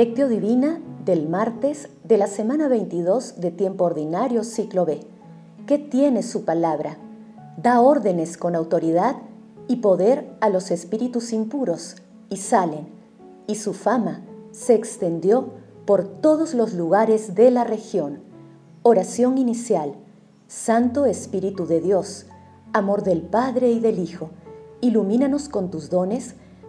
Lectio Divina del martes de la semana 22 de tiempo ordinario ciclo B. ¿Qué tiene su palabra? Da órdenes con autoridad y poder a los espíritus impuros y salen, y su fama se extendió por todos los lugares de la región. Oración inicial. Santo Espíritu de Dios, amor del Padre y del Hijo, ilumínanos con tus dones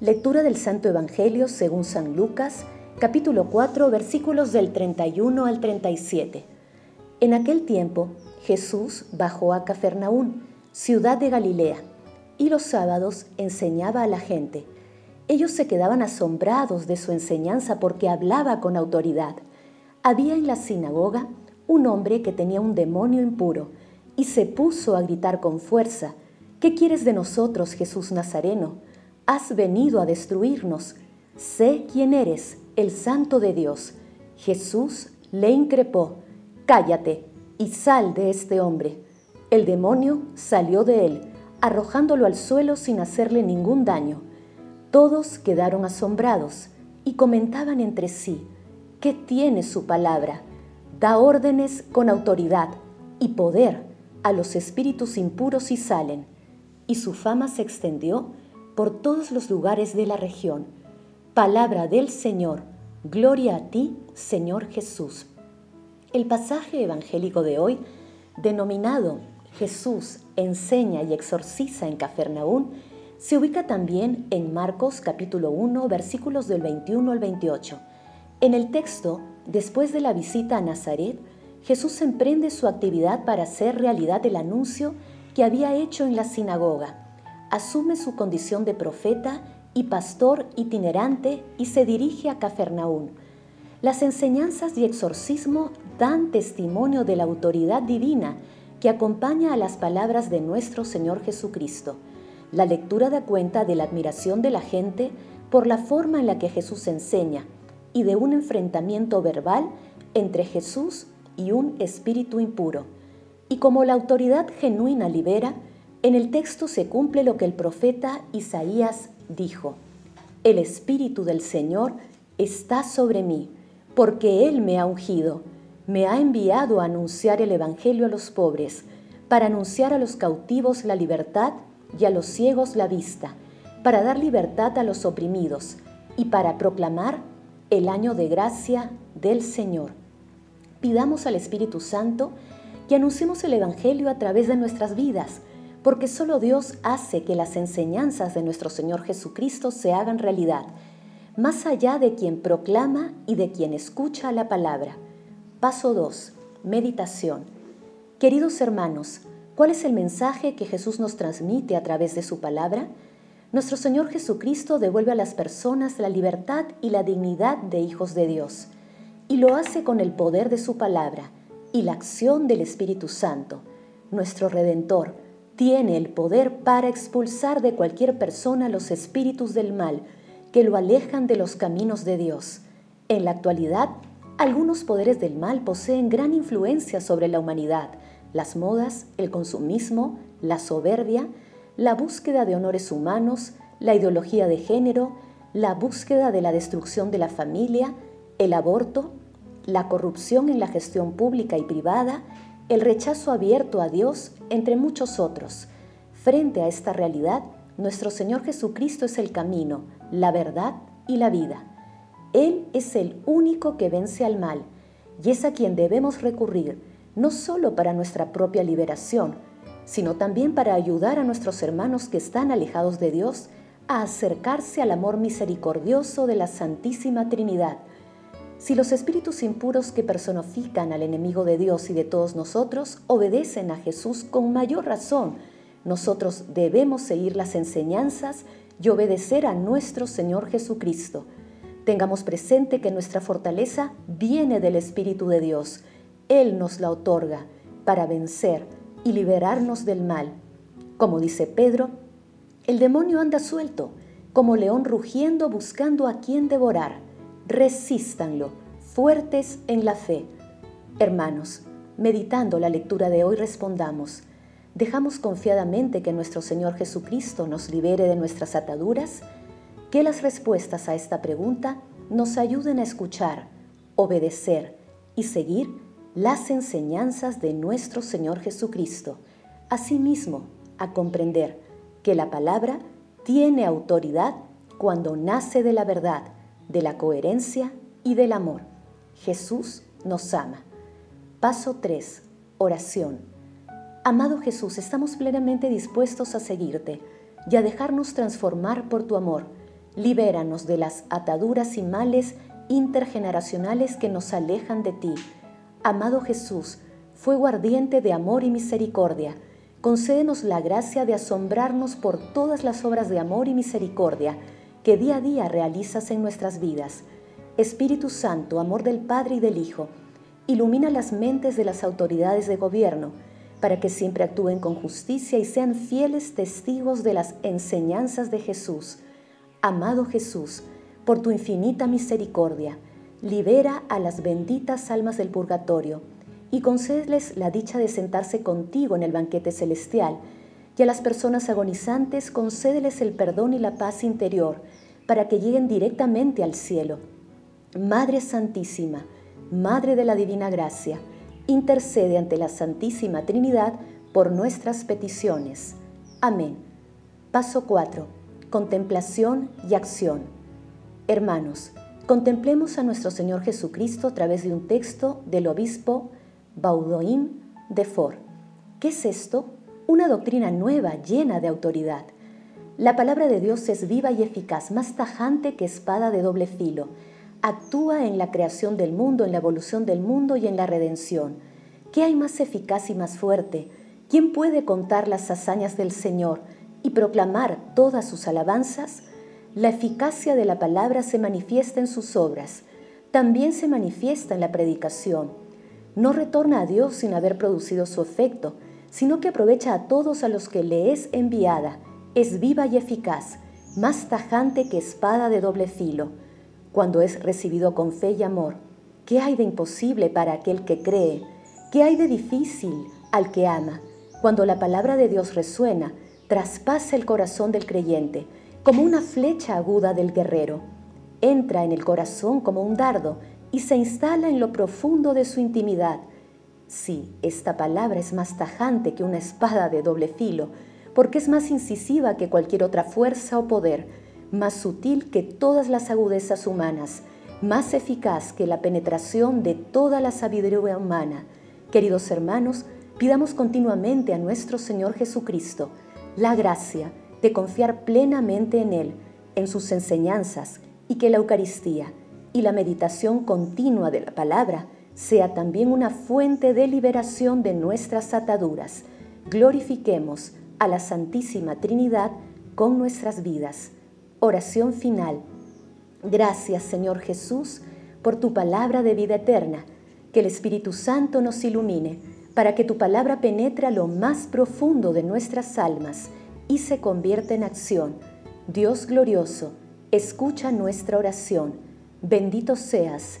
Lectura del Santo Evangelio según San Lucas, capítulo 4, versículos del 31 al 37. En aquel tiempo, Jesús bajó a Cafarnaún, ciudad de Galilea, y los sábados enseñaba a la gente. Ellos se quedaban asombrados de su enseñanza porque hablaba con autoridad. Había en la sinagoga un hombre que tenía un demonio impuro y se puso a gritar con fuerza, ¿qué quieres de nosotros, Jesús Nazareno? Has venido a destruirnos. Sé quién eres, el santo de Dios. Jesús le increpó, cállate y sal de este hombre. El demonio salió de él, arrojándolo al suelo sin hacerle ningún daño. Todos quedaron asombrados y comentaban entre sí, ¿qué tiene su palabra? Da órdenes con autoridad y poder a los espíritus impuros y salen. Y su fama se extendió por todos los lugares de la región. Palabra del Señor, gloria a ti, Señor Jesús. El pasaje evangélico de hoy, denominado Jesús enseña y exorciza en Cafarnaún, se ubica también en Marcos capítulo 1 versículos del 21 al 28. En el texto, después de la visita a Nazaret, Jesús emprende su actividad para hacer realidad el anuncio que había hecho en la sinagoga asume su condición de profeta y pastor itinerante y se dirige a Cafarnaún. Las enseñanzas y exorcismo dan testimonio de la autoridad divina que acompaña a las palabras de nuestro Señor Jesucristo. La lectura da cuenta de la admiración de la gente por la forma en la que Jesús enseña y de un enfrentamiento verbal entre Jesús y un espíritu impuro. Y como la autoridad genuina libera, en el texto se cumple lo que el profeta Isaías dijo. El Espíritu del Señor está sobre mí, porque Él me ha ungido, me ha enviado a anunciar el Evangelio a los pobres, para anunciar a los cautivos la libertad y a los ciegos la vista, para dar libertad a los oprimidos y para proclamar el año de gracia del Señor. Pidamos al Espíritu Santo que anunciemos el Evangelio a través de nuestras vidas, porque solo Dios hace que las enseñanzas de nuestro Señor Jesucristo se hagan realidad, más allá de quien proclama y de quien escucha la palabra. Paso 2. Meditación. Queridos hermanos, ¿cuál es el mensaje que Jesús nos transmite a través de su palabra? Nuestro Señor Jesucristo devuelve a las personas la libertad y la dignidad de hijos de Dios, y lo hace con el poder de su palabra y la acción del Espíritu Santo, nuestro Redentor, tiene el poder para expulsar de cualquier persona los espíritus del mal que lo alejan de los caminos de Dios. En la actualidad, algunos poderes del mal poseen gran influencia sobre la humanidad. Las modas, el consumismo, la soberbia, la búsqueda de honores humanos, la ideología de género, la búsqueda de la destrucción de la familia, el aborto, la corrupción en la gestión pública y privada, el rechazo abierto a Dios, entre muchos otros. Frente a esta realidad, nuestro Señor Jesucristo es el camino, la verdad y la vida. Él es el único que vence al mal y es a quien debemos recurrir, no solo para nuestra propia liberación, sino también para ayudar a nuestros hermanos que están alejados de Dios a acercarse al amor misericordioso de la Santísima Trinidad si los espíritus impuros que personifican al enemigo de Dios y de todos nosotros obedecen a Jesús con mayor razón, nosotros debemos seguir las enseñanzas y obedecer a nuestro Señor Jesucristo. Tengamos presente que nuestra fortaleza viene del Espíritu de Dios. Él nos la otorga para vencer y liberarnos del mal. Como dice Pedro, el demonio anda suelto, como león rugiendo buscando a quien devorar. Resístanlo, fuertes en la fe. Hermanos, meditando la lectura de hoy respondamos, ¿dejamos confiadamente que nuestro Señor Jesucristo nos libere de nuestras ataduras? Que las respuestas a esta pregunta nos ayuden a escuchar, obedecer y seguir las enseñanzas de nuestro Señor Jesucristo. Asimismo, a comprender que la palabra tiene autoridad cuando nace de la verdad, de la coherencia y del amor. Jesús nos ama. Paso 3. Oración. Amado Jesús, estamos plenamente dispuestos a seguirte y a dejarnos transformar por tu amor. Libéranos de las ataduras y males intergeneracionales que nos alejan de ti. Amado Jesús, fuego ardiente de amor y misericordia, concédenos la gracia de asombrarnos por todas las obras de amor y misericordia que día a día realizas en nuestras vidas. Espíritu Santo, amor del Padre y del Hijo, ilumina las mentes de las autoridades de gobierno para que siempre actúen con justicia y sean fieles testigos de las enseñanzas de Jesús. Amado Jesús, por tu infinita misericordia, libera a las benditas almas del purgatorio y concédeles la dicha de sentarse contigo en el banquete celestial, y a las personas agonizantes concédeles el perdón y la paz interior para que lleguen directamente al cielo. Madre Santísima, Madre de la Divina Gracia, intercede ante la Santísima Trinidad por nuestras peticiones. Amén. Paso 4. Contemplación y acción. Hermanos, contemplemos a nuestro Señor Jesucristo a través de un texto del obispo Baudoin de Fort. ¿Qué es esto? Una doctrina nueva, llena de autoridad. La palabra de Dios es viva y eficaz, más tajante que espada de doble filo. Actúa en la creación del mundo, en la evolución del mundo y en la redención. ¿Qué hay más eficaz y más fuerte? ¿Quién puede contar las hazañas del Señor y proclamar todas sus alabanzas? La eficacia de la palabra se manifiesta en sus obras, también se manifiesta en la predicación no retorna a Dios sin haber producido su efecto, sino que aprovecha a todos a los que le es enviada, es viva y eficaz, más tajante que espada de doble filo, cuando es recibido con fe y amor. ¿Qué hay de imposible para aquel que cree? ¿Qué hay de difícil al que ama? Cuando la palabra de Dios resuena, traspasa el corazón del creyente, como una flecha aguda del guerrero. Entra en el corazón como un dardo y se instala en lo profundo de su intimidad. Sí, esta palabra es más tajante que una espada de doble filo, porque es más incisiva que cualquier otra fuerza o poder, más sutil que todas las agudezas humanas, más eficaz que la penetración de toda la sabiduría humana. Queridos hermanos, pidamos continuamente a nuestro Señor Jesucristo la gracia de confiar plenamente en Él, en sus enseñanzas, y que la Eucaristía, y la meditación continua de la palabra sea también una fuente de liberación de nuestras ataduras. Glorifiquemos a la Santísima Trinidad con nuestras vidas. Oración final. Gracias Señor Jesús por tu palabra de vida eterna. Que el Espíritu Santo nos ilumine para que tu palabra penetre lo más profundo de nuestras almas y se convierta en acción. Dios glorioso, escucha nuestra oración Bendito seas